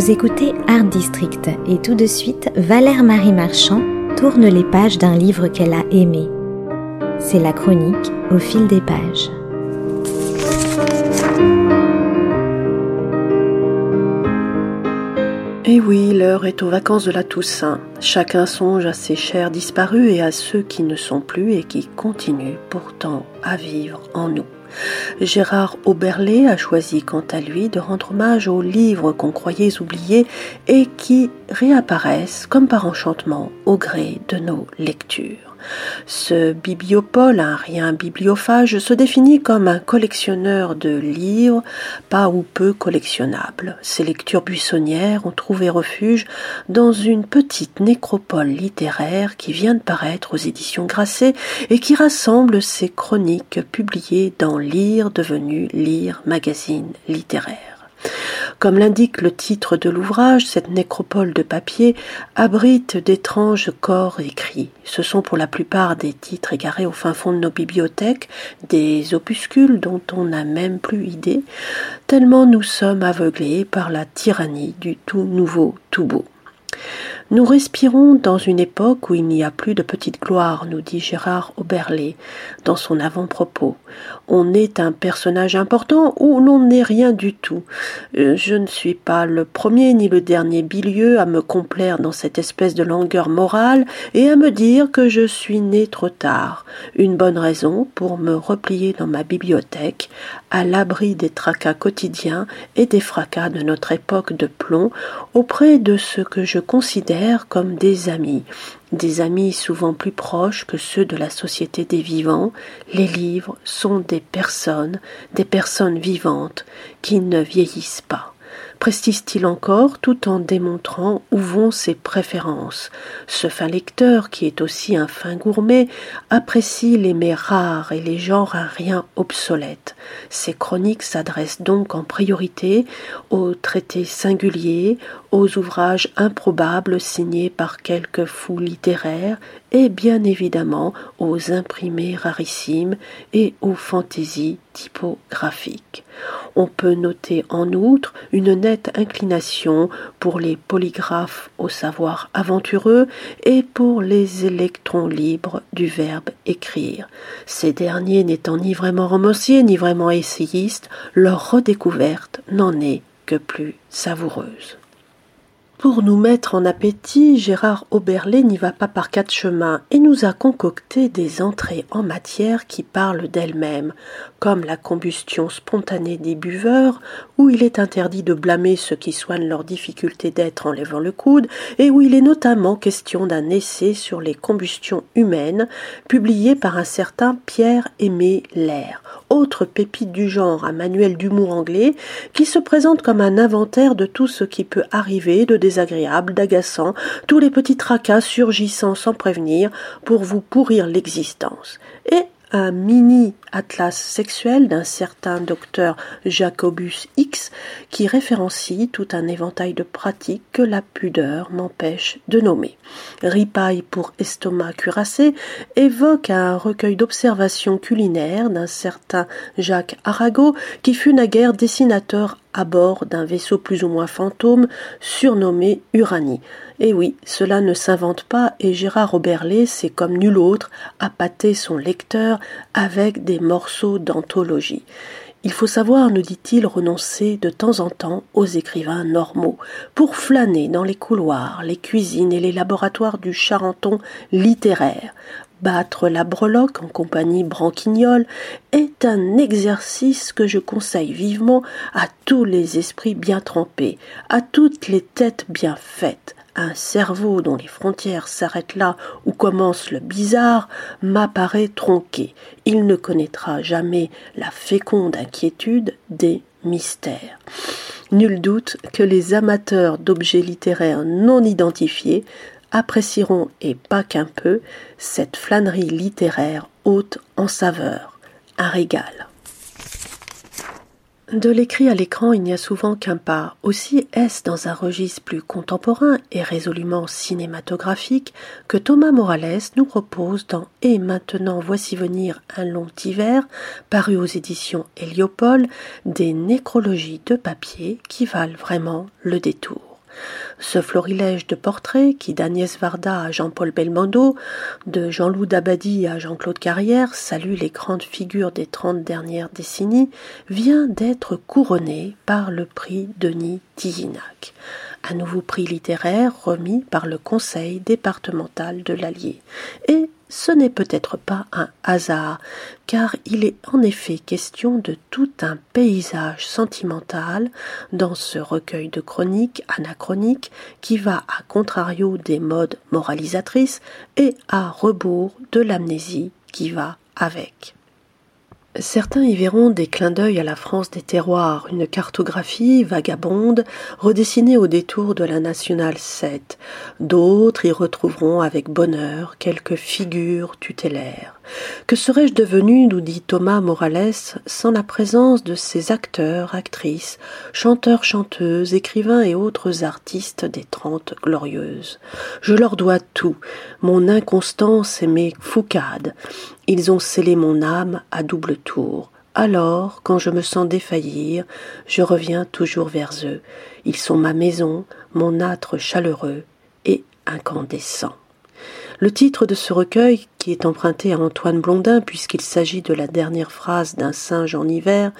Vous écoutez Art District et tout de suite, Valère Marie Marchand tourne les pages d'un livre qu'elle a aimé. C'est la chronique au fil des pages. Eh oui, l'heure est aux vacances de la Toussaint. Chacun songe à ses chers disparus et à ceux qui ne sont plus et qui continuent pourtant à vivre en nous. Gérard Auberlé a choisi quant à lui de rendre hommage aux livres qu'on croyait oubliés et qui réapparaissent comme par enchantement au gré de nos lectures. Ce bibliopole, un rien bibliophage, se définit comme un collectionneur de livres, pas ou peu collectionnables. Ses lectures buissonnières ont trouvé refuge dans une petite nécropole littéraire qui vient de paraître aux éditions Grasset et qui rassemble ses chroniques publiées dans Lire devenu Lire magazine littéraire. Comme l'indique le titre de l'ouvrage, cette nécropole de papier abrite d'étranges corps écrits. Ce sont pour la plupart des titres égarés au fin fond de nos bibliothèques, des opuscules dont on n'a même plus idée, tellement nous sommes aveuglés par la tyrannie du tout nouveau, tout beau. Nous respirons dans une époque où il n'y a plus de petite gloire, nous dit Gérard Oberlé dans son avant-propos. On est un personnage important ou l'on n'est rien du tout. Euh, je ne suis pas le premier ni le dernier bilieu à me complaire dans cette espèce de langueur morale et à me dire que je suis né trop tard. Une bonne raison pour me replier dans ma bibliothèque, à l'abri des tracas quotidiens et des fracas de notre époque de plomb, auprès de ce que je considère comme des amis, des amis souvent plus proches que ceux de la société des vivants, les livres sont des personnes, des personnes vivantes, qui ne vieillissent pas précise-t-il encore tout en démontrant où vont ses préférences. Ce fin lecteur, qui est aussi un fin gourmet, apprécie les mets rares et les genres à rien obsolètes. Ses chroniques s'adressent donc en priorité aux traités singuliers, aux ouvrages improbables signés par quelques fous littéraires et bien évidemment aux imprimés rarissimes et aux fantaisies On peut noter en outre une nette inclination pour les polygraphes au savoir aventureux et pour les électrons libres du verbe écrire. Ces derniers n'étant ni vraiment romanciers ni vraiment essayistes, leur redécouverte n'en est que plus savoureuse. Pour nous mettre en appétit, Gérard Oberlé n'y va pas par quatre chemins et nous a concocté des entrées en matière qui parlent d'elles-mêmes, comme la combustion spontanée des buveurs, où il est interdit de blâmer ceux qui soignent leur difficulté d'être en levant le coude, et où il est notamment question d'un essai sur les combustions humaines, publié par un certain Pierre-Aimé Lair, autre pépite du genre, un manuel d'humour anglais, qui se présente comme un inventaire de tout ce qui peut arriver de désagréable, d'agaçant, tous les petits tracas surgissant sans prévenir pour vous pourrir l'existence. Et un mini atlas sexuel d'un certain docteur Jacobus X qui référencie tout un éventail de pratiques que la pudeur m'empêche de nommer. Ripaille pour estomac cuirassé évoque un recueil d'observations culinaires d'un certain Jacques Arago qui fut naguère dessinateur à bord d'un vaisseau plus ou moins fantôme surnommé Uranie. Et oui, cela ne s'invente pas et Gérard Oberlé sait comme nul autre appâter son lecteur avec des morceaux d'anthologie. Il faut savoir, nous dit-il, renoncer de temps en temps aux écrivains normaux, pour flâner dans les couloirs, les cuisines et les laboratoires du Charenton littéraire. Battre la breloque en compagnie branquignole est un exercice que je conseille vivement à tous les esprits bien trempés, à toutes les têtes bien faites, un cerveau dont les frontières s'arrêtent là où commence le bizarre m'apparaît tronqué. Il ne connaîtra jamais la féconde inquiétude des mystères. Nul doute que les amateurs d'objets littéraires non identifiés apprécieront, et pas qu'un peu, cette flânerie littéraire haute en saveur. Un régal. De l'écrit à l'écran, il n'y a souvent qu'un pas. Aussi est-ce dans un registre plus contemporain et résolument cinématographique que Thomas Morales nous propose dans Et maintenant voici venir un long hiver, paru aux éditions Héliopole, des nécrologies de papier qui valent vraiment le détour. Ce florilège de portraits qui d'Agnès Varda à Jean-Paul Belmondo, de Jean-Loup Dabadi à Jean-Claude Carrière salue les grandes figures des trente dernières décennies, vient d'être couronné par le prix Denis un nouveau prix littéraire remis par le Conseil départemental de l'Allier. Et ce n'est peut-être pas un hasard, car il est en effet question de tout un paysage sentimental dans ce recueil de chroniques anachroniques qui va à contrario des modes moralisatrices et à rebours de l'amnésie qui va avec. Certains y verront des clins d'œil à la France des terroirs, une cartographie vagabonde redessinée au détour de la nationale 7. D'autres y retrouveront avec bonheur quelques figures tutélaires. Que serais-je devenu, nous dit Thomas Morales, sans la présence de ces acteurs, actrices, chanteurs, chanteuses, écrivains et autres artistes des Trente Glorieuses? Je leur dois tout, mon inconstance et mes foucades. Ils ont scellé mon âme à double tour. Alors, quand je me sens défaillir, je reviens toujours vers eux. Ils sont ma maison, mon âtre chaleureux et incandescent. Le titre de ce recueil, qui est emprunté à Antoine Blondin puisqu'il s'agit de la dernière phrase d'un singe en hiver,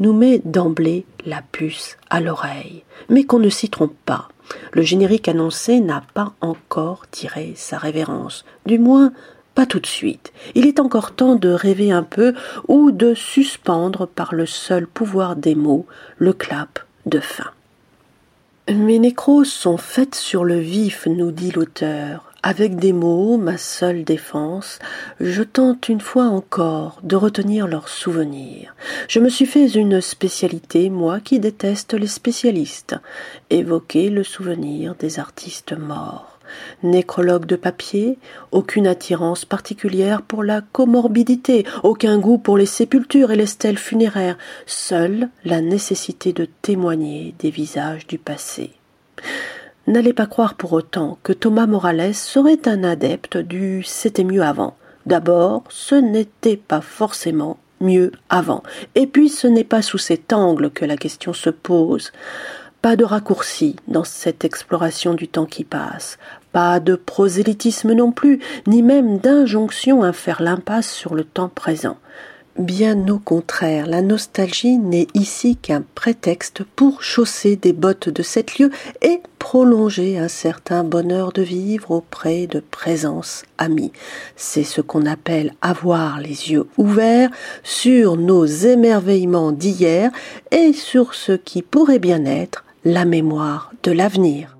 nous met d'emblée la puce à l'oreille. Mais qu'on ne s'y trompe pas. Le générique annoncé n'a pas encore tiré sa révérence. Du moins, pas tout de suite. Il est encore temps de rêver un peu ou de suspendre par le seul pouvoir des mots le clap de fin. Mes nécroses sont faites sur le vif, nous dit l'auteur. Avec des mots, ma seule défense, je tente une fois encore de retenir leurs souvenirs. Je me suis fait une spécialité, moi qui déteste les spécialistes, évoquer le souvenir des artistes morts. Nécrologue de papier, aucune attirance particulière pour la comorbidité, aucun goût pour les sépultures et les stèles funéraires, seule la nécessité de témoigner des visages du passé. N'allez pas croire pour autant que Thomas Morales serait un adepte du c'était mieux avant. D'abord, ce n'était pas forcément mieux avant. Et puis ce n'est pas sous cet angle que la question se pose. Pas de raccourci dans cette exploration du temps qui passe, pas de prosélytisme non plus, ni même d'injonction à faire l'impasse sur le temps présent. Bien au contraire, la nostalgie n'est ici qu'un prétexte pour chausser des bottes de sept lieux et prolonger un certain bonheur de vivre auprès de présence amies. C'est ce qu'on appelle avoir les yeux ouverts sur nos émerveillements d'hier et sur ce qui pourrait bien être la mémoire de l'avenir.